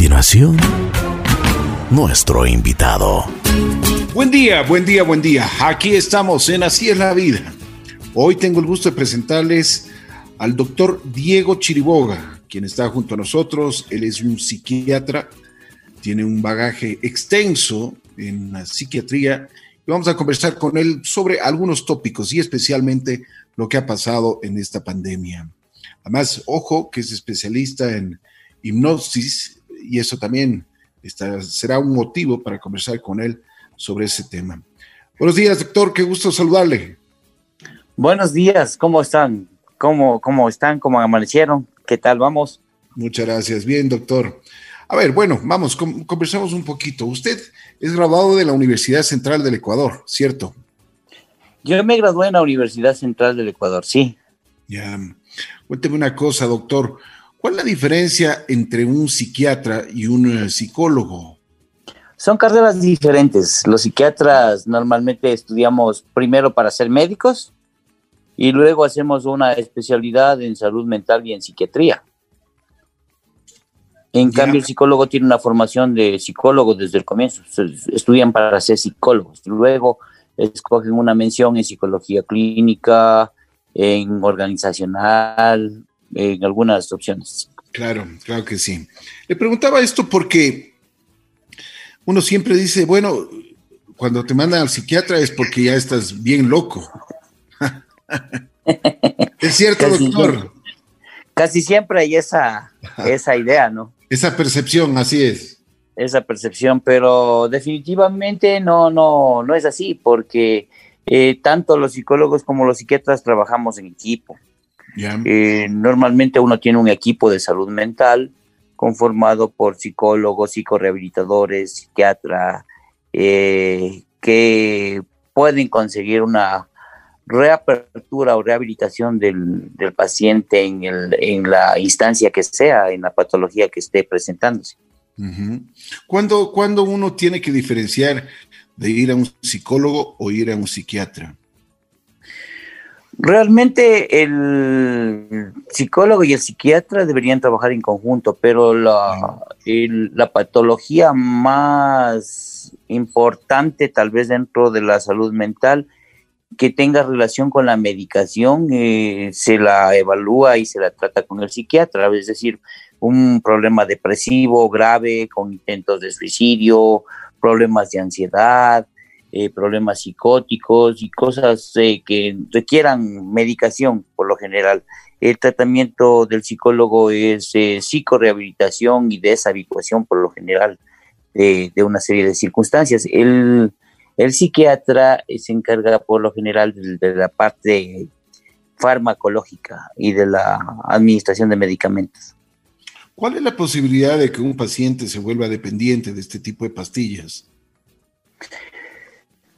continuación, nuestro invitado. Buen día, buen día, buen día. Aquí estamos en Así es la vida. Hoy tengo el gusto de presentarles al doctor Diego Chiriboga, quien está junto a nosotros. Él es un psiquiatra, tiene un bagaje extenso en la psiquiatría y vamos a conversar con él sobre algunos tópicos y especialmente lo que ha pasado en esta pandemia. Además, ojo, que es especialista en hipnosis y eso también será un motivo para conversar con él sobre ese tema. Buenos días, doctor, qué gusto saludarle. Buenos días, ¿cómo están? ¿Cómo, cómo están? ¿Cómo amanecieron? ¿Qué tal? Vamos. Muchas gracias. Bien, doctor. A ver, bueno, vamos, conversamos un poquito. Usted es graduado de la Universidad Central del Ecuador, ¿cierto? Yo me gradué en la Universidad Central del Ecuador, sí. Ya. Cuénteme una cosa, doctor. ¿Cuál es la diferencia entre un psiquiatra y un eh, psicólogo? Son carreras diferentes. Los psiquiatras normalmente estudiamos primero para ser médicos y luego hacemos una especialidad en salud mental y en psiquiatría. En cambio, el psicólogo tiene una formación de psicólogo desde el comienzo. Estudian para ser psicólogos. Luego escogen una mención en psicología clínica, en organizacional, en algunas opciones. Claro, claro que sí. Le preguntaba esto porque uno siempre dice, bueno, cuando te mandan al psiquiatra es porque ya estás bien loco. es cierto, doctor. casi siempre hay esa, esa idea, ¿no? Esa percepción, así es. Esa percepción, pero definitivamente no, no, no es así, porque eh, tanto los psicólogos como los psiquiatras trabajamos en equipo. Eh, normalmente uno tiene un equipo de salud mental conformado por psicólogos, psicorehabilitadores, psiquiatras, eh, que pueden conseguir una reapertura o rehabilitación del, paciente en, el, en, la instancia que sea, en la patología que esté presentándose. ¿Cuándo, uno tiene que diferenciar de ir a un psicólogo o ir a un psiquiatra? Realmente el psicólogo y el psiquiatra deberían trabajar en conjunto, pero la, la patología más importante tal vez dentro de la salud mental que tenga relación con la medicación, eh, se la evalúa y se la trata con el psiquiatra, es decir, un problema depresivo grave con intentos de suicidio, problemas de ansiedad, eh, problemas psicóticos y cosas eh, que requieran medicación por lo general. El tratamiento del psicólogo es psicorehabilitación y deshabituación por lo general de una serie de circunstancias. El el psiquiatra se encarga por lo general de, la parte farmacológica y de la administración de medicamentos. ¿Cuál es la posibilidad de que un paciente se vuelva dependiente de este tipo de pastillas?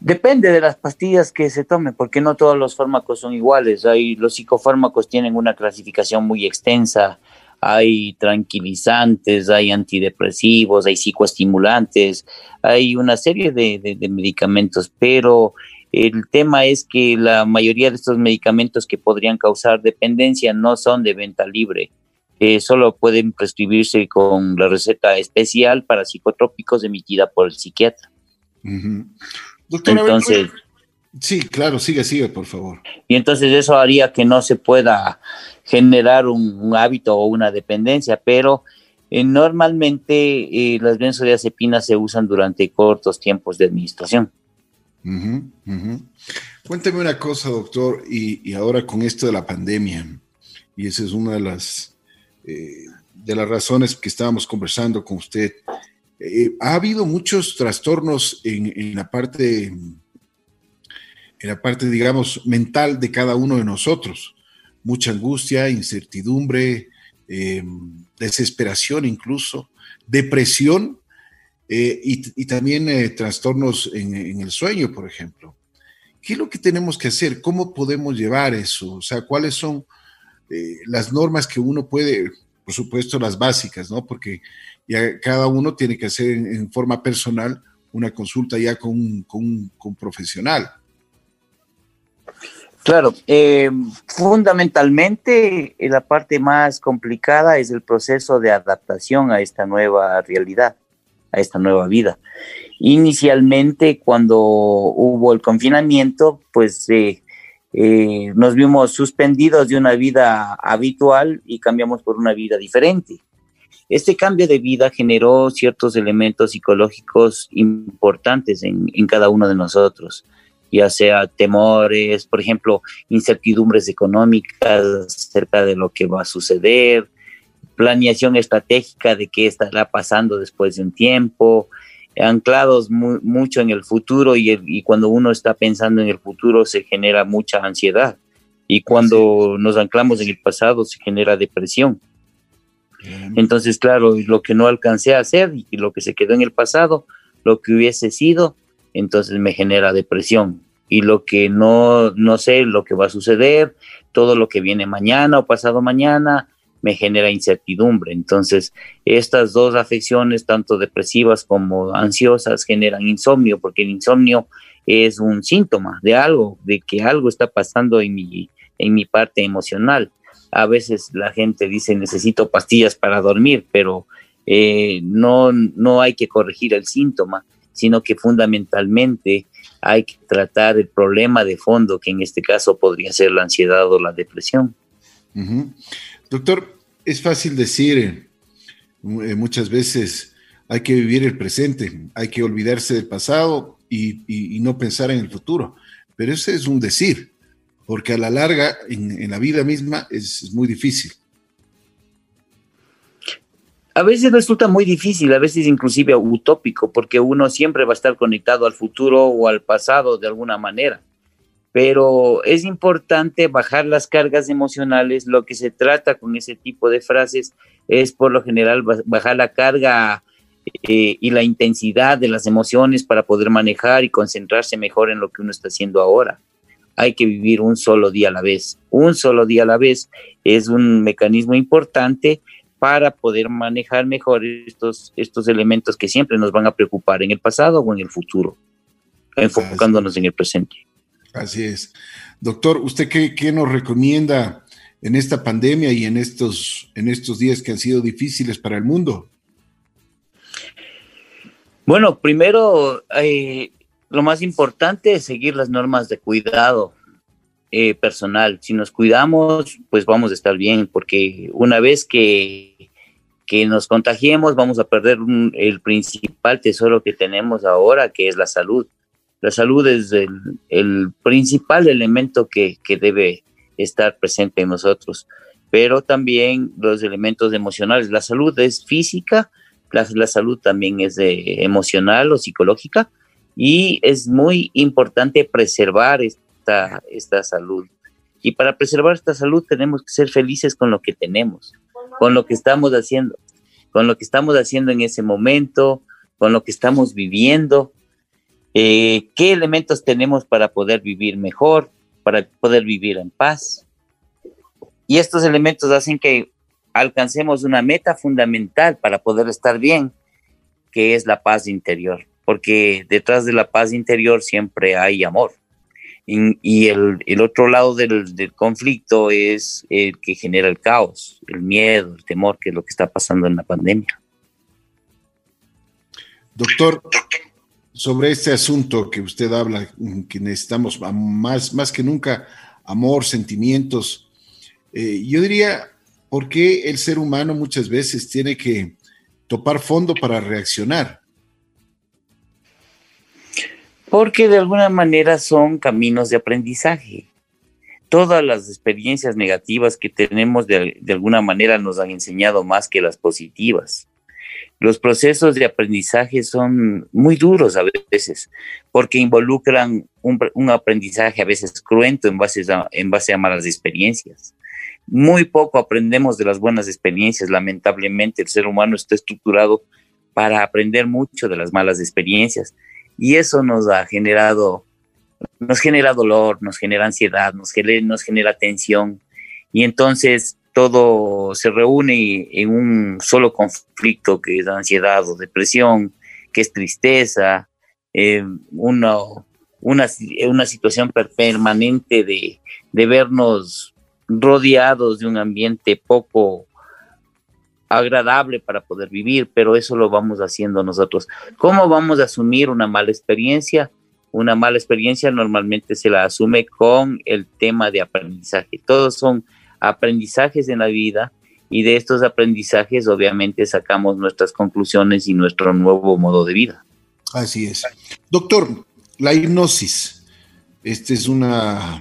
Depende de las pastillas que se tomen, porque no todos los fármacos son iguales. Hay, los psicofármacos tienen una clasificación muy extensa hay tranquilizantes, hay antidepresivos, hay psicoestimulantes, hay una serie de, medicamentos, pero el tema es que la mayoría de estos medicamentos que podrían causar dependencia no son de venta libre. Eh, solo pueden prescribirse con la receta especial para psicotrópicos emitida por el psiquiatra. Entonces, sí, claro, sigue, sigue, por favor. Y entonces eso haría que no se pueda generar un, hábito o una dependencia, pero eh, normalmente eh, las benzodiazepinas se usan durante cortos tiempos de administración. Cuénteme una cosa, doctor, y, ahora con esto de la pandemia, y esa es una de las, eh, de las razones que estábamos conversando con usted, ha habido muchos trastornos en, la parte, en la parte, digamos, mental de cada uno de nosotros mucha angustia, incertidumbre, em, desesperación incluso, depresión eh, y, también eh, trastornos en, el sueño, por ejemplo. ¿Qué es lo que tenemos que hacer? ¿Cómo podemos llevar eso? O sea, ¿cuáles son eh, las normas que uno puede, por supuesto, las básicas, ¿no? Porque ya cada uno tiene que hacer en, forma personal una consulta ya con, con profesional. Claro, eh, fundamentalmente la parte más complicada es el proceso de adaptación a esta nueva realidad, a esta nueva vida. Inicialmente, cuando hubo el confinamiento, pues eh, eh, nos vimos suspendidos de una vida habitual y cambiamos por una vida diferente. Este cambio de vida generó ciertos elementos psicológicos importantes en, en cada uno de nosotros ya sea temores, por ejemplo, incertidumbres económicas acerca de lo que va a suceder, planeación estratégica de qué estará pasando después de un tiempo, anclados mucho en el futuro y, cuando uno está pensando en el futuro se genera mucha ansiedad y cuando nos anclamos en el pasado se genera depresión. Entonces, claro, lo que no alcancé a hacer y lo que se quedó en el pasado, lo que hubiese sido, entonces me genera depresión. Y lo que no, no sé, lo que va a suceder, todo lo que viene mañana o pasado mañana, me genera incertidumbre. Entonces, estas dos afecciones, tanto depresivas como ansiosas, generan insomnio, porque el insomnio es un síntoma de algo, de que algo está pasando en mi, en mi parte emocional. A veces la gente dice necesito pastillas para dormir, pero eh, no, no hay que corregir el síntoma, sino que fundamentalmente hay que tratar el problema de fondo, que en este caso podría ser la ansiedad o la depresión. Doctor, es fácil decir, eh, eh, muchas veces hay que vivir el presente, hay que olvidarse del pasado y, no pensar en el futuro, pero ese es un decir, porque a la larga, en, la vida misma, es muy difícil a veces resulta muy difícil, a veces inclusive utópico, porque uno siempre va a estar conectado al futuro o al pasado de alguna manera. Pero es importante bajar las cargas emocionales. Lo que se trata con ese tipo de frases es por lo general bajar la carga eh, y la intensidad de las emociones para poder manejar y concentrarse mejor en lo que uno está haciendo ahora. Hay que vivir un solo día a la vez. Un solo día a la vez es un mecanismo importante para poder manejar mejor estos, estos elementos que siempre nos van a preocupar en el pasado o en el futuro, enfocándonos en el presente. Así es. Doctor, ¿usted qué, qué, nos recomienda en esta pandemia y en estos, en estos días que han sido difíciles para el mundo? Bueno, primero, eh, lo más importante es seguir las normas de cuidado eh, personal. Si nos cuidamos, pues vamos a estar bien, porque una vez que, que nos contagiemos, vamos a perder el principal tesoro que tenemos ahora, que es la salud. La salud es el, principal elemento que, que, debe estar presente en nosotros, pero también los elementos emocionales. La salud es física, la, la salud también es emocional o psicológica, y es muy importante preservar esta, salud. Y para preservar esta salud tenemos que ser felices con lo que tenemos, con lo que estamos haciendo, con lo que estamos haciendo en ese momento, con lo que estamos viviendo. Eh, ¿Qué elementos tenemos para poder vivir mejor, para poder vivir en paz? Y estos elementos hacen que alcancemos una meta fundamental para poder estar bien, que es la paz interior, porque detrás de la paz interior siempre hay amor y el, otro lado del, conflicto es el que genera el caos, el miedo, el temor, que es lo que está pasando en la pandemia. Doctor, sobre este asunto que usted habla, que necesitamos más, más que nunca amor, sentimientos, eh, yo diría, ¿por qué el ser humano muchas veces tiene que topar fondo para reaccionar? porque de alguna manera son caminos de aprendizaje. Todas las experiencias negativas que tenemos de, alguna manera nos han enseñado más que las positivas. Los procesos de aprendizaje son muy duros a veces, porque involucran un, aprendizaje a veces cruento en base, a malas experiencias. Muy poco aprendemos de las buenas experiencias. Lamentablemente el ser humano está estructurado para aprender mucho de las malas experiencias y eso nos ha generado, nos genera dolor, nos genera ansiedad, nos genera tensión y entonces todo se reúne en un solo conflicto que es ansiedad o depresión, que es tristeza, eh, uno una, una situación permanente de, de vernos rodeados de un ambiente poco agradable para poder vivir, pero eso lo vamos haciendo nosotros. ¿Cómo vamos a asumir una mala experiencia? Una mala experiencia normalmente se la asume con el tema de aprendizaje. Todos son aprendizajes en la vida y de estos aprendizajes obviamente sacamos nuestras conclusiones y nuestro nuevo modo de vida. Así es. Doctor, la hipnosis, esta es una,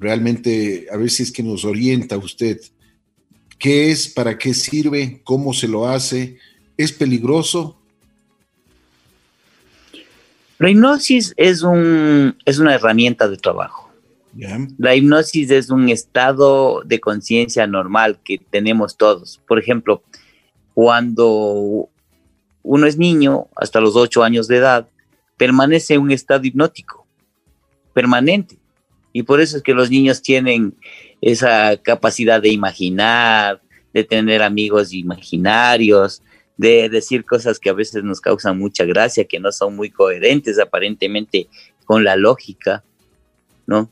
realmente, a ver si es que nos orienta usted. ¿Qué es? ¿Para qué sirve? ¿Cómo se lo hace? ¿Es peligroso? La hipnosis es, un, es una herramienta de trabajo la hipnosis es un estado de conciencia normal que tenemos todos. Por ejemplo, cuando uno es niño, hasta los ocho años de edad, permanece en un estado hipnótico, permanente. Y por eso es que los niños tienen esa capacidad de imaginar, de tener amigos imaginarios, de decir cosas que a veces nos causan mucha gracia, que no son muy coherentes aparentemente con la lógica, ¿no?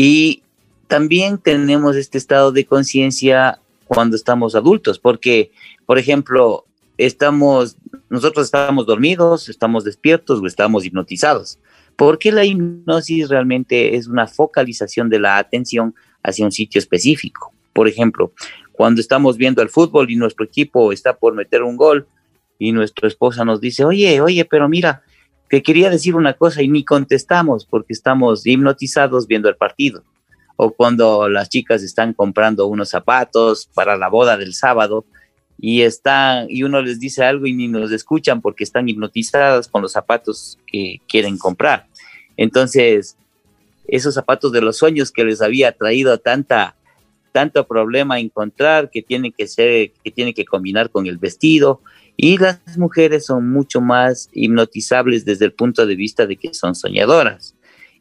Y también tenemos este estado de conciencia cuando estamos adultos, porque, por ejemplo, estamos, nosotros estamos dormidos, estamos despiertos o estamos hipnotizados. Porque la hipnosis realmente es una focalización de la atención hacia un sitio específico. Por ejemplo, cuando estamos viendo el fútbol y nuestro equipo está por meter un gol y nuestra esposa nos dice, oye, oye, pero mira, que quería decir una cosa y ni contestamos porque estamos hipnotizados viendo el partido. O cuando las chicas están comprando unos zapatos para la boda del sábado y están y uno les dice algo y ni nos escuchan porque están hipnotizadas con los zapatos que quieren comprar. Entonces, esos zapatos de los sueños que les había traído tanta tanto problema encontrar que tiene que ser que tiene que combinar con el vestido y las mujeres son mucho más hipnotizables desde el punto de vista de que son soñadoras.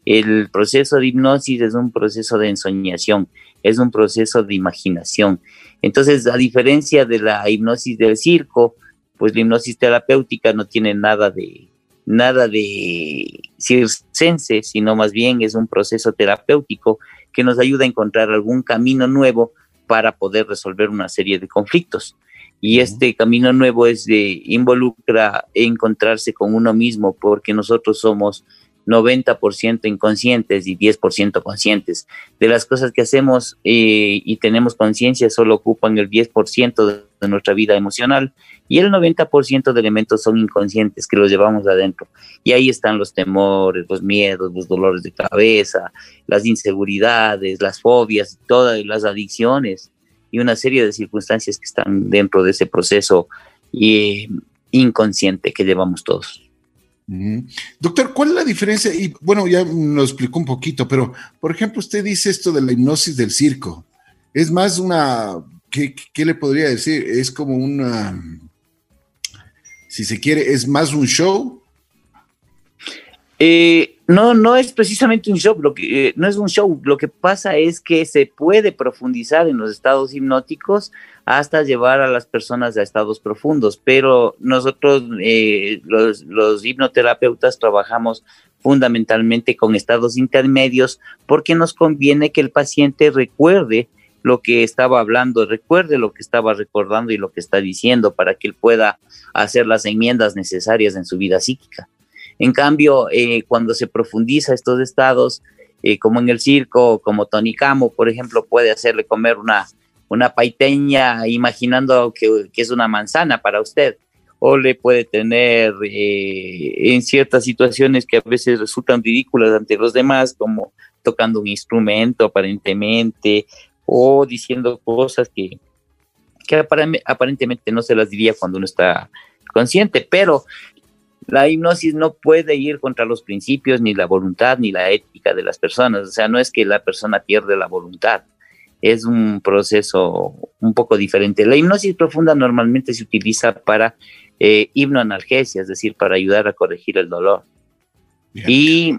El proceso de hipnosis es un proceso de ensoñación, es un proceso de imaginación. Entonces, a diferencia de la hipnosis del circo, pues la hipnosis terapéutica no tiene nada de nada de circense, sino más bien es un proceso terapéutico que nos ayuda a encontrar algún camino nuevo para poder resolver una serie de conflictos. Y este camino nuevo es de involucra encontrarse con uno mismo, porque nosotros somos 90% inconscientes y 10% conscientes. De las cosas que hacemos eh, y tenemos conciencia solo ocupan el 10% de nuestra vida emocional y el 90% de elementos son inconscientes que los llevamos adentro. Y ahí están los temores, los miedos, los dolores de cabeza, las inseguridades, las fobias, todas las adicciones y una serie de circunstancias que están dentro de ese proceso eh, inconsciente que llevamos todos. Doctor, ¿cuál es la diferencia? Y bueno, ya lo explicó un poquito, pero por ejemplo, usted dice esto de la hipnosis del circo. Es más una, ¿qué, qué le podría decir? Es como una, si se quiere, es más un show. Eh, no, no es precisamente un show, lo que, eh, no es un show, lo que pasa es que se puede profundizar en los estados hipnóticos hasta llevar a las personas a estados profundos, pero nosotros, eh, los, los hipnoterapeutas, trabajamos fundamentalmente con estados intermedios porque nos conviene que el paciente recuerde lo que estaba hablando, recuerde lo que estaba recordando y lo que está diciendo para que él pueda hacer las enmiendas necesarias en su vida psíquica. En cambio, eh, cuando se profundiza estos estados, eh, como en el circo, como Tony Camo, por ejemplo, puede hacerle comer una, una paiteña imaginando que, es una manzana para usted, o le puede tener eh, en ciertas situaciones que a veces resultan ridículas ante los demás, como tocando un instrumento aparentemente, o diciendo cosas que, que aparentemente no se las diría cuando uno está consciente, pero la hipnosis no puede ir contra los principios, ni la voluntad, ni la ética de las personas. O sea, no es que la persona pierde la voluntad. Es un proceso un poco diferente. La hipnosis profunda normalmente se utiliza para eh, hipnoanalgesia, es decir, para ayudar a corregir el dolor. Y.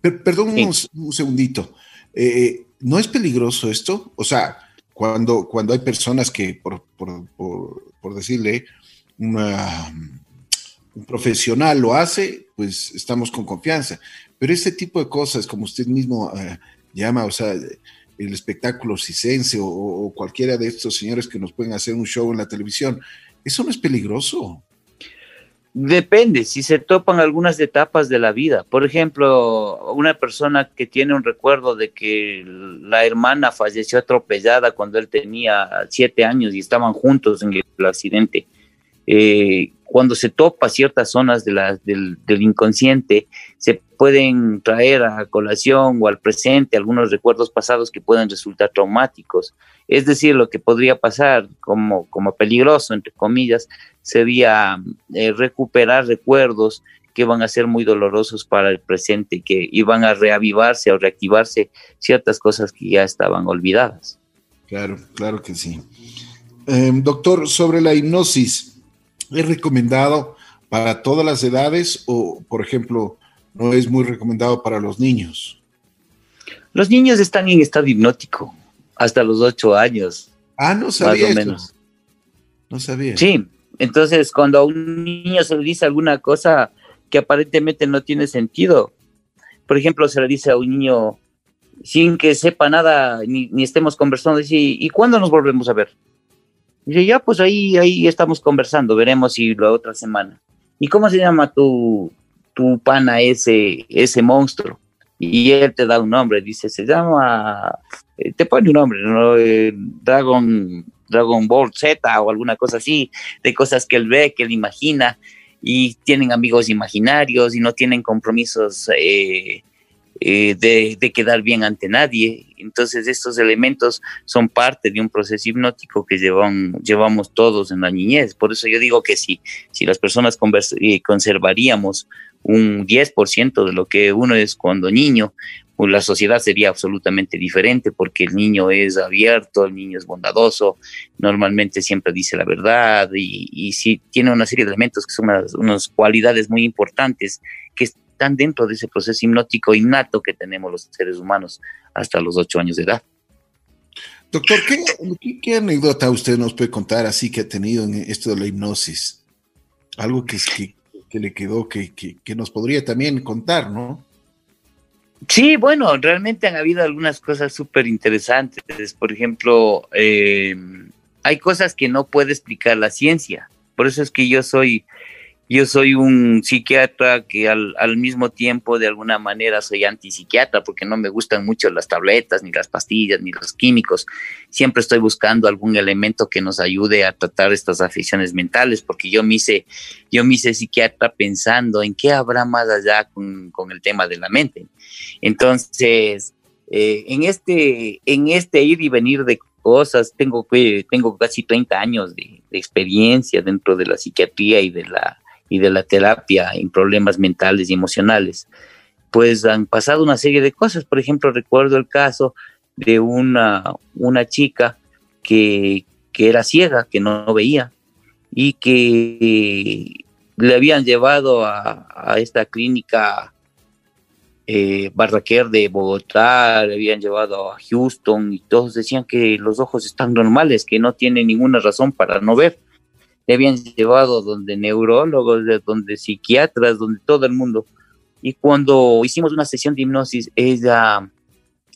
Perdón un, segundito. Eh, ¿No es peligroso esto? O sea, cuando, cuando hay personas que, por, por decirle, una un profesional lo hace, pues estamos con confianza. Pero este tipo de cosas, como usted mismo eh, llama, o sea, el espectáculo cisense o, cualquiera de estos señores que nos pueden hacer un show en la televisión, ¿eso no es peligroso? Depende, si se topan algunas etapas de la vida. Por ejemplo, una persona que tiene un recuerdo de que la hermana falleció atropellada cuando él tenía siete años y estaban juntos en el accidente. Eh, cuando se topa ciertas zonas de la, del, inconsciente, se pueden traer a colación o al presente algunos recuerdos pasados que pueden resultar traumáticos. Es decir, lo que podría pasar como, como peligroso, entre comillas, sería eh, recuperar recuerdos que van a ser muy dolorosos para el presente que, y van a reavivarse o reactivarse ciertas cosas que ya estaban olvidadas. Claro, claro que sí. Eh, doctor, sobre la hipnosis, ¿Es recomendado para todas las edades o, por ejemplo, no es muy recomendado para los niños? Los niños están en estado hipnótico hasta los ocho años. Ah, no sabía. Más o menos. No sabía. Sí, entonces cuando a un niño se le dice alguna cosa que aparentemente no tiene sentido, por ejemplo, se le dice a un niño sin que sepa nada ni, estemos conversando, dice, ¿y cuándo nos volvemos a ver? Dice, ya, pues ahí, ahí estamos conversando, veremos si la otra semana. ¿Y cómo se llama tu, tu pana ese, ese monstruo? Y él te da un nombre, dice, se llama, eh, te pone un nombre, ¿no? Eh, Dragon, Dragon Ball Z o alguna cosa así, de cosas que él ve, que él imagina, y tienen amigos imaginarios y no tienen compromisos eh, eh, de, quedar bien ante nadie. Entonces estos elementos son parte de un proceso hipnótico que llevamos todos en la niñez. Por eso yo digo que si, si las personas eh, conservaríamos un 10% de lo que uno es cuando niño, pues la sociedad sería absolutamente diferente porque el niño es abierto, el niño es bondadoso, normalmente siempre dice la verdad y, y sí tiene una serie de elementos que son unas, unas cualidades muy importantes que están dentro de ese proceso hipnótico innato que tenemos los seres humanos hasta los ocho años de edad. Doctor, ¿qué, anécdota usted nos puede contar así que ha tenido en esto de la hipnosis? Algo que, que, que le quedó, que, que, nos podría también contar, ¿no? Sí, bueno, realmente han habido algunas cosas súper interesantes. Por ejemplo, eh, hay cosas que no puede explicar la ciencia. Por eso es que yo soy yo soy un psiquiatra que al, mismo tiempo de alguna manera soy antipsiquiatra porque no me gustan mucho las tabletas, ni las pastillas, ni los químicos. Siempre estoy buscando algún elemento que nos ayude a tratar estas aficiones mentales porque yo me hice, yo me hice psiquiatra pensando en qué habrá más allá con, con el tema de la mente. Entonces, eh, en, este, en este ir y venir de cosas, tengo, tengo casi 30 años de experiencia dentro de la psiquiatría y de la y de la terapia en problemas mentales y emocionales, pues han pasado una serie de cosas. Por ejemplo, recuerdo el caso de una, una chica que, era ciega, que no veía y que le habían llevado a, esta clínica eh, Barraquer de Bogotá, le habían llevado a Houston y todos decían que los ojos están normales, que no tiene ninguna razón para no ver le habían llevado donde neurólogos, donde psiquiatras, donde todo el mundo. Y cuando hicimos una sesión de hipnosis, ella,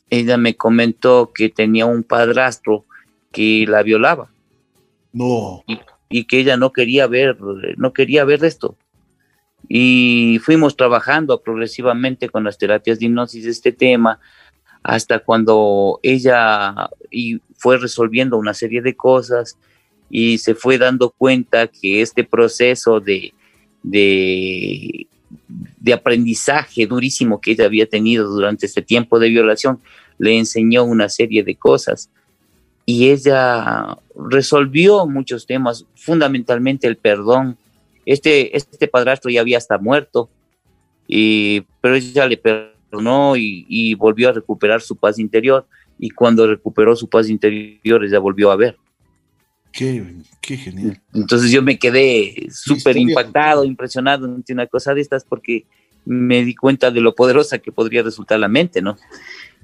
ella me comentó que tenía un padrastro que la violaba. No. Y, que ella no quería ver, no quería ver esto. Y fuimos trabajando progresivamente con las terapias de hipnosis de este tema, hasta cuando ella y fue resolviendo una serie de cosas y se fue dando cuenta que este proceso de, de, aprendizaje durísimo que ella había tenido durante este tiempo de violación le enseñó una serie de cosas y ella resolvió muchos temas, fundamentalmente el perdón. Este, este padrastro ya había hasta muerto, y, pero ella le perdonó y, y volvió a recuperar su paz interior y cuando recuperó su paz interior ella volvió a ver. Qué, genial. Entonces yo me quedé súper impactado, impresionado ante una cosa de estas porque me di cuenta de lo poderosa que podría resultar la mente, ¿no?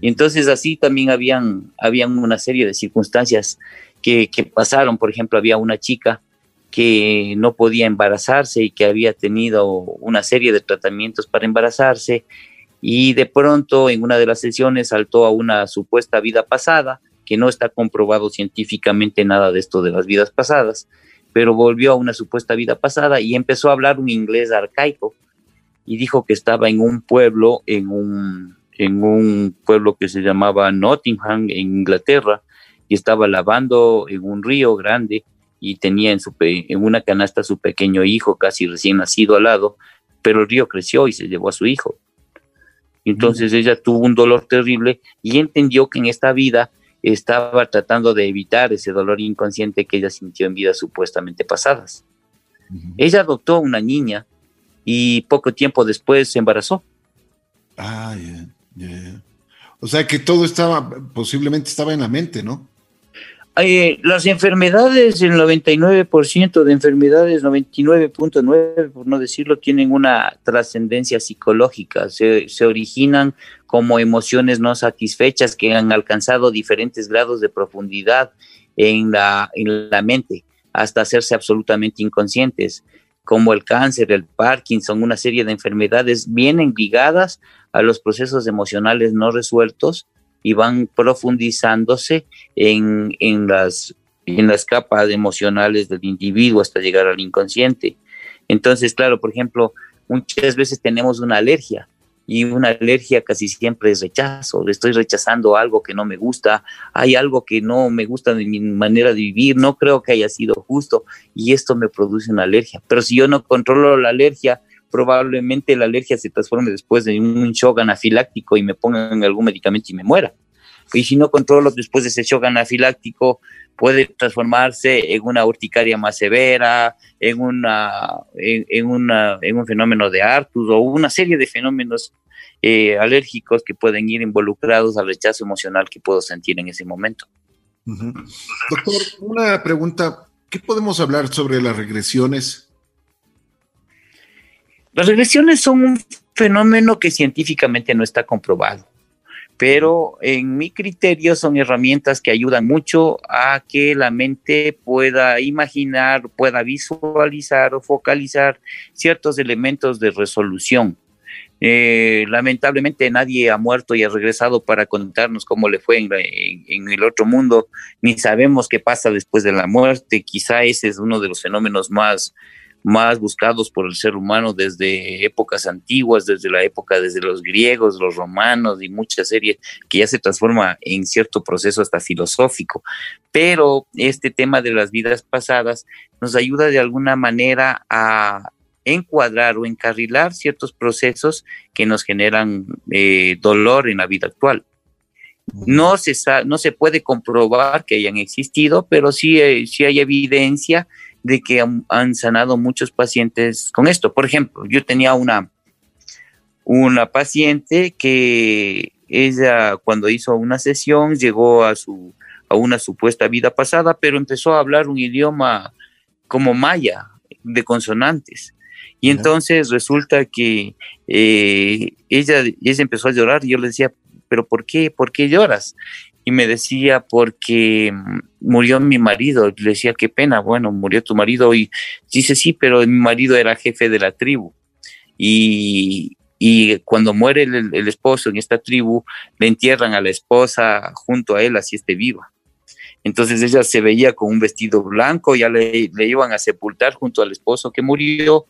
Y entonces así también habían, habían una serie de circunstancias que, pasaron. Por ejemplo, había una chica que no podía embarazarse y que había tenido una serie de tratamientos para embarazarse y de pronto en una de las sesiones saltó a una supuesta vida pasada, que no está comprobado científicamente nada de esto de las vidas pasadas, pero volvió a una supuesta vida pasada y empezó a hablar un inglés arcaico y dijo que estaba en un pueblo, en un, en un pueblo que se llamaba Nottingham, en Inglaterra, y estaba lavando en un río grande y tenía en, su, en una canasta a su pequeño hijo casi recién nacido al lado, pero el río creció y se llevó a su hijo. Entonces ella tuvo un dolor terrible y entendió que en esta vida estaba tratando de evitar ese dolor inconsciente que ella sintió en vidas supuestamente pasadas. Ella adoptó una niña y poco tiempo después se embarazó. Ah, ya, O sea que todo estaba, posiblemente estaba en la mente, ¿no? Eh, las enfermedades, el 99% de enfermedades, 99.9% por no decirlo, tienen una trascendencia psicológica, se, originan como emociones no satisfechas que han alcanzado diferentes grados de profundidad en la, en la mente hasta hacerse absolutamente inconscientes, como el cáncer, el Parkinson, una serie de enfermedades vienen ligadas a los procesos emocionales no resueltos y van profundizándose en, en, las, en las capas emocionales del individuo hasta llegar al inconsciente. Entonces, claro, por ejemplo, muchas veces tenemos una alergia y una alergia casi siempre es rechazo, estoy rechazando algo que no me gusta, hay algo que no me gusta de mi manera de vivir, no creo que haya sido justo y esto me produce una alergia. Pero si yo no controlo la alergia, probablemente la alergia se transforme después en un shock anafiláctico y me pongan algún medicamento y me muera. Y si no controlo después de ese shock anafiláctico, puede transformarse en una urticaria más severa, en, una, en, una, en un fenómeno de Artus o una serie de fenómenos eh, alérgicos que pueden ir involucrados al rechazo emocional que puedo sentir en ese momento. Doctor, una pregunta. ¿Qué podemos hablar sobre las regresiones las regresiones son un fenómeno que científicamente no está comprobado, pero en mi criterio son herramientas que ayudan mucho a que la mente pueda imaginar, pueda visualizar o focalizar ciertos elementos de resolución. Eh, lamentablemente nadie ha muerto y ha regresado para contarnos cómo le fue en, el otro mundo, ni sabemos qué pasa después de la muerte. Quizá ese es uno de los fenómenos más más buscados por el ser humano desde épocas antiguas, desde la época, desde los griegos, los romanos y muchas series que ya se transforma en cierto proceso hasta filosófico. Pero este tema de las vidas pasadas nos ayuda de alguna manera a encuadrar o encarrilar ciertos procesos que nos generan eh, dolor en la vida actual. No se, no se puede comprobar que hayan existido, pero sí, eh, sí hay evidencia de que han, sanado muchos pacientes con esto. Por ejemplo, yo tenía una, una paciente que ella cuando hizo una sesión llegó a su a una supuesta vida pasada, pero empezó a hablar un idioma como maya, de consonantes. Y entonces resulta que eh, ella, ella empezó a llorar y yo le decía, pero ¿por qué? ¿Por qué lloras? Y me decía porque mm, murió mi marido. Le decía, qué pena, bueno, murió tu marido. Y dice, sí, pero mi marido era jefe de la tribu. Y, cuando muere el, esposo en esta tribu, le entierran a la esposa junto a él, así esté viva. Entonces ella se veía con un vestido blanco, ya le iban a sepultar junto al esposo que murió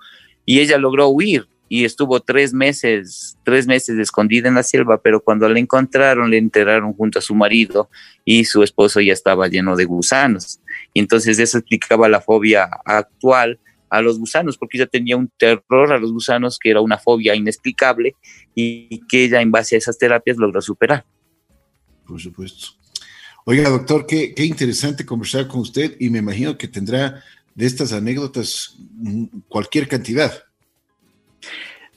y ella logró huir y estuvo tres meses, tres meses escondida en la selva, pero cuando la encontraron, le enterraron junto a su marido y su esposo ya estaba lleno de gusanos. Y entonces eso explicaba la fobia actual a los gusanos, porque ella tenía un terror a los gusanos que era una fobia inexplicable y que ella en base a esas terapias logró superar. Por supuesto. Oiga, doctor, qué, qué interesante conversar con usted y me imagino que tendrá de estas anécdotas mm, cualquier cantidad.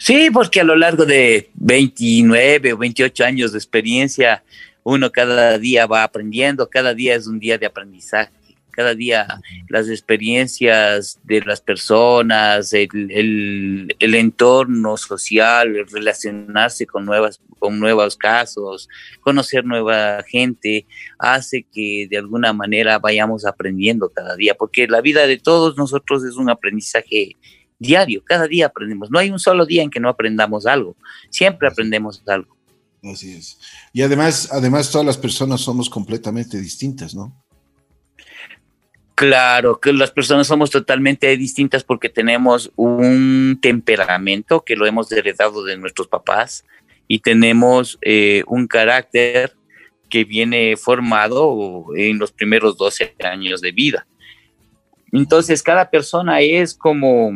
Sí, porque a lo largo de 29 o 28 años de experiencia, uno cada día va aprendiendo, cada día es un día de aprendizaje. cada día las experiencias de las personas, el, entorno social, relacionarse con, nuevas, con nuevos casos, conocer nueva gente, hace que de alguna manera vayamos aprendiendo cada día, porque la vida de todos nosotros es un aprendizaje diario, cada día aprendemos. No hay un solo día en que no aprendamos algo, siempre aprendemos algo. Así es. Y además, además todas las personas somos completamente distintas, ¿no? Claro, que las personas somos totalmente distintas porque tenemos un temperamento que lo hemos heredado de nuestros papás y tenemos eh, un carácter que viene formado en los primeros 12 años de vida. Entonces, cada persona es como,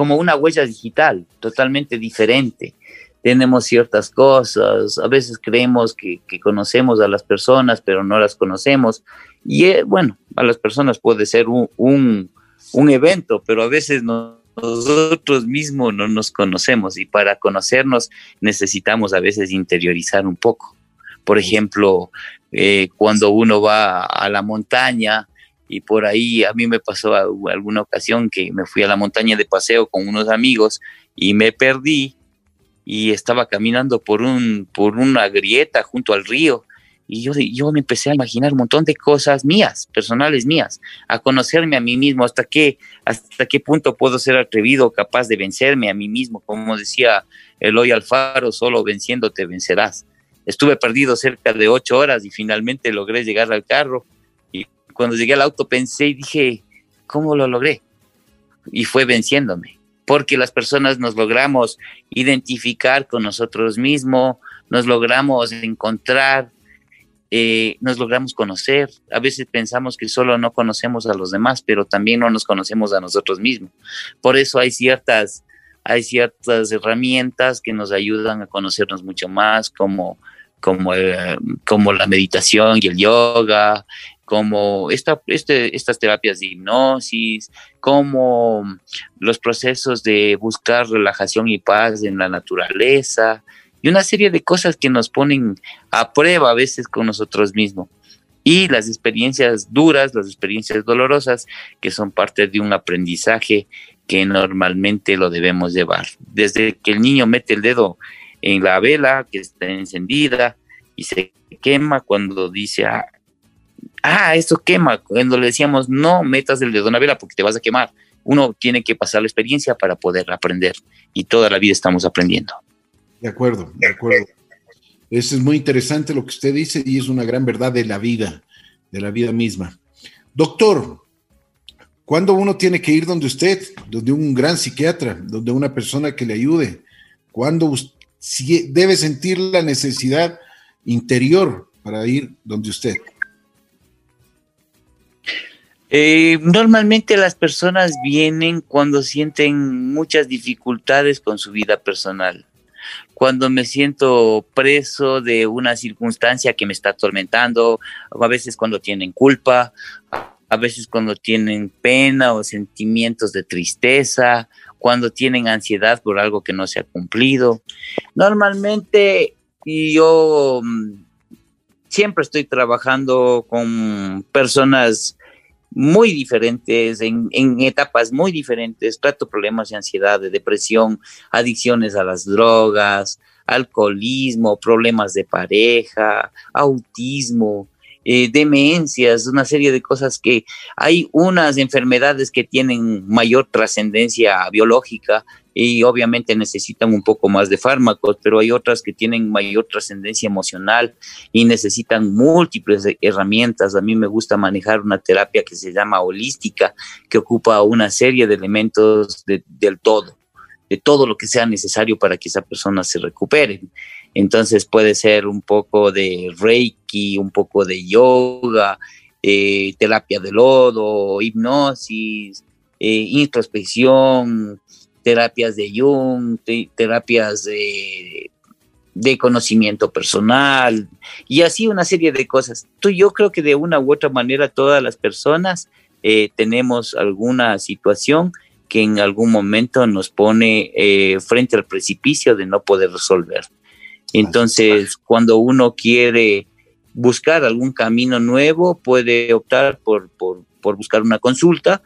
como una huella digital, totalmente diferente tenemos ciertas cosas, a veces creemos que, conocemos a las personas, pero no las conocemos. Y eh, bueno, a las personas puede ser un, un, evento, pero a veces nosotros mismos no nos conocemos y para conocernos necesitamos a veces interiorizar un poco. Por ejemplo, eh, cuando uno va a la montaña y por ahí a mí me pasó alguna ocasión que me fui a la montaña de paseo con unos amigos y me perdí y estaba caminando por, un, por una grieta junto al río. Y yo, yo me empecé a imaginar un montón de cosas mías, personales mías, a conocerme a mí mismo, hasta qué, hasta qué punto puedo ser atrevido, capaz de vencerme a mí mismo. Como decía Eloy Alfaro, solo venciéndote vencerás. Estuve perdido cerca de ocho horas y finalmente logré llegar al carro. Cuando llegué al auto pensé y dije, ¿cómo lo logré? Y fue venciéndome porque las personas nos logramos identificar con nosotros mismos, nos logramos encontrar, eh, nos logramos conocer. A veces pensamos que solo no conocemos a los demás, pero también no nos conocemos a nosotros mismos. Por eso hay ciertas, hay ciertas herramientas que nos ayudan a conocernos mucho más, como, como, eh, como la meditación y el yoga, como esta, este, estas terapias de hipnosis, como los procesos de buscar relajación y paz en la naturaleza, y una serie de cosas que nos ponen a prueba a veces con nosotros mismos. Y las experiencias duras, las experiencias dolorosas, que son parte de un aprendizaje que normalmente lo debemos llevar. Desde que el niño mete el dedo en la vela que está encendida y se quema cuando dice, ah, ah, esto quema. Cuando le decíamos, no metas el dedo en la porque te vas a quemar. Uno tiene que pasar la experiencia para poder aprender y toda la vida estamos aprendiendo. De acuerdo, de acuerdo. Eso es muy interesante lo que usted dice y es una gran verdad de la vida, de la vida misma. Doctor, ¿cuándo uno tiene que ir donde usted, donde un gran psiquiatra, donde una persona que le ayude? ¿Cuándo debe sentir la necesidad interior para ir donde usted? Eh, normalmente las personas vienen cuando sienten muchas dificultades con su vida personal, cuando me siento preso de una circunstancia que me está atormentando, a veces cuando tienen culpa, a veces cuando tienen pena o sentimientos de tristeza, cuando tienen ansiedad por algo que no se ha cumplido. Normalmente yo mm, siempre estoy trabajando con personas muy diferentes, en, etapas muy diferentes. Trato problemas de ansiedad, de depresión, adicciones a las drogas, alcoholismo, problemas de pareja, autismo, eh, demencias, una serie de cosas que hay unas enfermedades que tienen mayor trascendencia biológica y obviamente necesitan un poco más de fármacos, pero hay otras que tienen mayor trascendencia emocional y necesitan múltiples herramientas. A mí me gusta manejar una terapia que se llama holística, que ocupa una serie de elementos del todo, de todo lo que sea necesario para que esa persona se recupere. Entonces puede ser un poco de reiki, un poco de yoga, eh, terapia de lodo, hipnosis, eh, introspección, terapias de Jung, terapias de, conocimiento personal y así una serie de cosas. Yo creo que de una u otra manera todas las personas eh, tenemos alguna situación que en algún momento nos pone eh, frente al precipicio de no poder resolver. Entonces, cuando uno quiere buscar algún camino nuevo, puede optar por, por, por buscar una consulta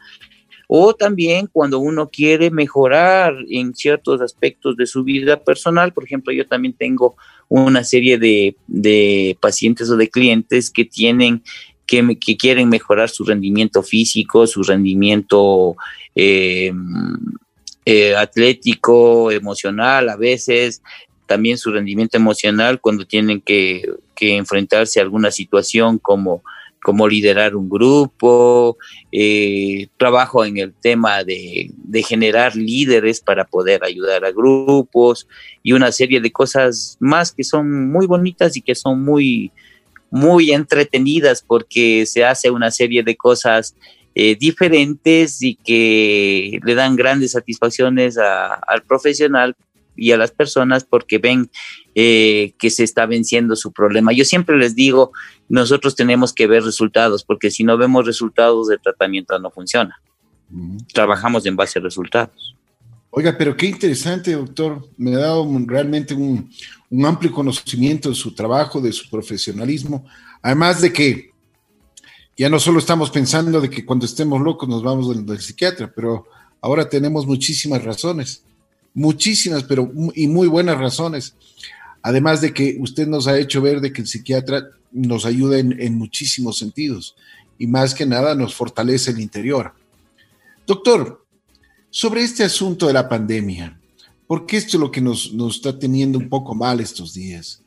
o también cuando uno quiere mejorar en ciertos aspectos de su vida personal. Por ejemplo, yo también tengo una serie de, pacientes o de clientes que tienen que, que, quieren mejorar su rendimiento físico, su rendimiento eh, eh, atlético, emocional, a veces también su rendimiento emocional cuando tienen que, que enfrentarse a alguna situación como como liderar un grupo, eh, trabajo en el tema de, generar líderes para poder ayudar a grupos y una serie de cosas más que son muy bonitas y que son muy, muy entretenidas porque se hace una serie de cosas eh, diferentes y que le dan grandes satisfacciones al profesional y a las personas porque ven eh, que se está venciendo su problema. Yo siempre les digo, nosotros tenemos que ver resultados, porque si no vemos resultados, el tratamiento no funciona. Trabajamos en base a resultados. Oiga, pero qué interesante, doctor. Me ha dado realmente un, amplio conocimiento de su trabajo, de su profesionalismo. Además de que ya no solo estamos pensando de que cuando estemos locos nos vamos del, del psiquiatra, pero ahora tenemos muchísimas razones, muchísimas, pero y muy buenas razones Además de que usted nos ha hecho ver de que el psiquiatra nos ayuda en, muchísimos sentidos y más que nada nos fortalece el interior. Doctor, sobre este asunto de la pandemia, porque esto es lo que nos, nos está teniendo un poco mal estos días.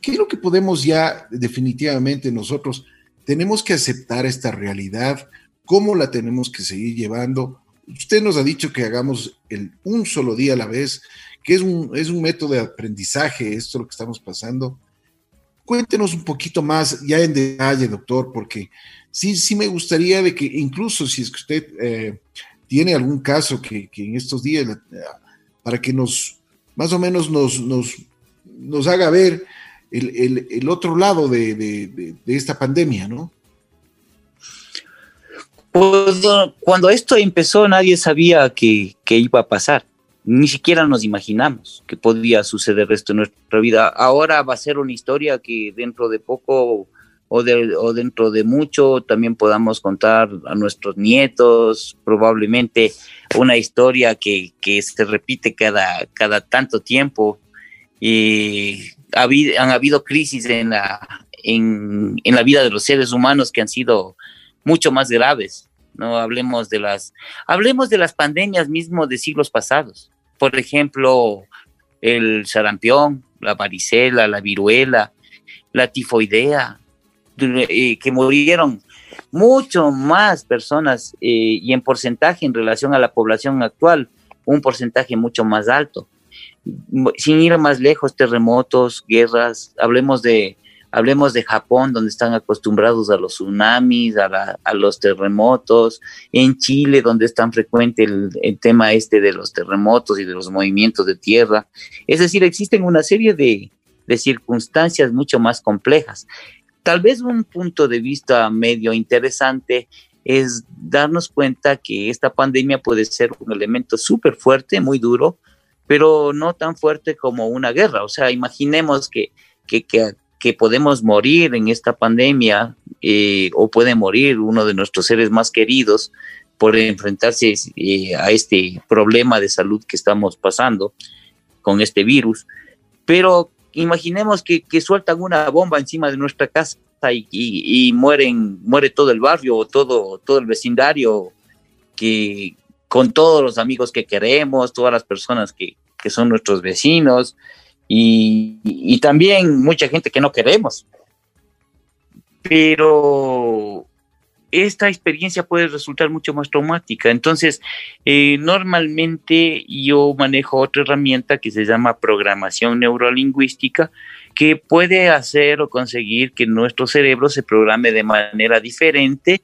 ¿Qué es lo que podemos ya definitivamente nosotros tenemos que aceptar esta realidad? ¿Cómo la tenemos que seguir llevando? Usted nos ha dicho que hagamos el un solo día a la vez, que es un, es un método de aprendizaje, esto es lo que estamos pasando. Cuéntenos un poquito más, ya en detalle, doctor, porque sí, sí me gustaría de que incluso si es que usted eh, tiene algún caso que, en estos días, para que nos, más o menos nos, nos, nos haga ver el, otro lado de, esta pandemia, ¿no? Pues, cuando esto empezó nadie sabía que, que iba a pasar ni siquiera nos imaginamos que podía suceder esto en nuestra vida. Ahora va a ser una historia que dentro de poco o, dentro de mucho también podamos contar a nuestros nietos, probablemente una historia que, se repite cada, cada tanto tiempo. Y han habido crisis en la, en la vida de los seres humanos que han sido mucho más graves. No hablemos de las, hablemos de las pandemias mismo de siglos pasados por ejemplo, el sarampión, la varicela, la viruela, la tifoidea, eh, que murieron mucho más personas eh, y en porcentaje en relación a la población actual, un porcentaje mucho más alto. Sin ir más lejos, terremotos, guerras, hablemos de Hablemos de Japón, donde están acostumbrados a los tsunamis, a, los terremotos. En Chile, donde es tan frecuente el, tema este de los terremotos y de los movimientos de tierra. Es decir, existen una serie de, de circunstancias mucho más complejas. Tal vez un punto de vista medio interesante es darnos cuenta que esta pandemia puede ser un elemento súper fuerte, muy duro, pero no tan fuerte como una guerra. O sea, imaginemos que, que, que, que podemos morir en esta pandemia eh, o puede morir uno de nuestros seres más queridos por enfrentarse eh, a este problema de salud que estamos pasando con este virus. Pero imaginemos que, sueltan una bomba encima de nuestra casa y, mueren, muere todo el barrio o todo, todo el vecindario que con todos los amigos que queremos, todas las personas que, que son nuestros vecinos, y, también mucha gente que no queremos. Pero esta experiencia puede resultar mucho más traumática. Entonces, eh, normalmente yo manejo otra herramienta que se llama programación neurolingüística, que puede hacer o conseguir que nuestro cerebro se programe de manera diferente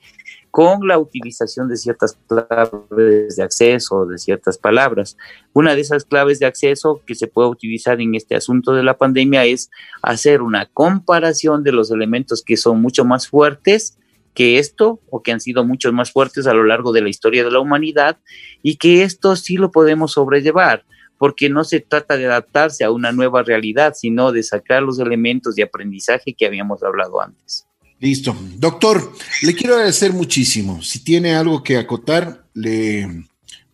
con la utilización de ciertas claves de acceso, de ciertas palabras. Una de esas claves de acceso que se puede utilizar en este asunto de la pandemia es hacer una comparación de los elementos que son mucho más fuertes que esto o que han sido muchos más fuertes a lo largo de la historia de la humanidad y que esto sí lo podemos sobrellevar. porque no se trata de adaptarse a una nueva realidad, sino de sacar los elementos de aprendizaje que habíamos hablado antes. Listo. Doctor, le quiero agradecer muchísimo. Si tiene algo que acotar, le,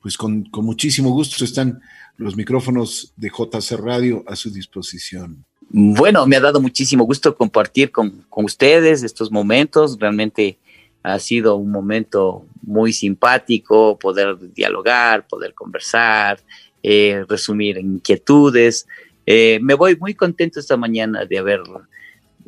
pues con, con muchísimo gusto están los micrófonos de JC Radio a su disposición. Bueno, me ha dado muchísimo gusto compartir con, con, ustedes estos momentos. Realmente ha sido un momento muy simpático poder dialogar, poder conversar, eh, resumir inquietudes. Eh, me voy muy contento esta mañana de haber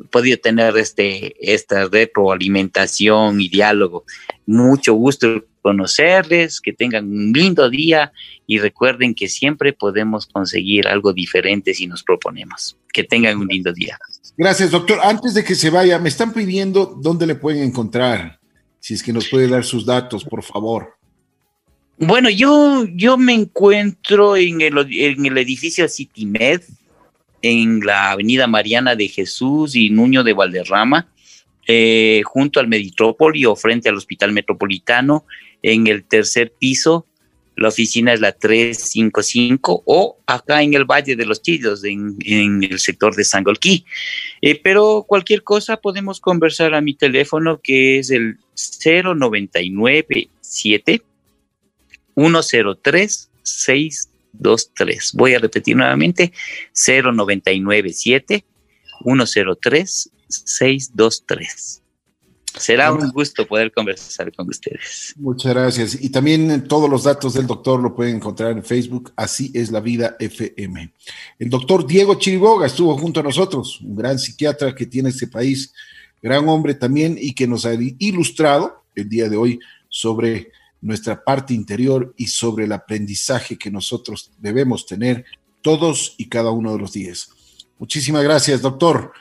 podido tener este, esta retroalimentación y diálogo. Mucho gusto conocerles, que tengan un lindo día y recuerden que siempre podemos conseguir algo diferente si nos proponemos. Que tengan un lindo día. Gracias, doctor. Antes de que se vaya, me están pidiendo dónde le pueden encontrar. Si es que nos puede dar sus datos, por favor. Bueno, yo, yo me encuentro en el, en el edificio CityMed, en la avenida Mariana de Jesús y Nuño de Valderrama, eh, junto al Meditrópoli o frente al Hospital Metropolitano, en el tercer piso. La oficina es la 355 o acá en el Valle de los Chillos, en, el sector de Sangolquí. Eh, pero cualquier cosa podemos conversar a mi teléfono que es el 0997 103 623. Voy a repetir nuevamente, 0997 103 623. Será un gusto poder conversar con ustedes. Muchas gracias. Y también todos los datos del doctor lo pueden encontrar en Facebook. Así es la vida FM. El doctor Diego Chiriboga estuvo junto a nosotros, un gran psiquiatra que tiene este país, gran hombre también y que nos ha ilustrado el día de hoy sobre nuestra parte interior y sobre el aprendizaje que nosotros debemos tener todos y cada uno de los días. Muchísimas gracias, doctor.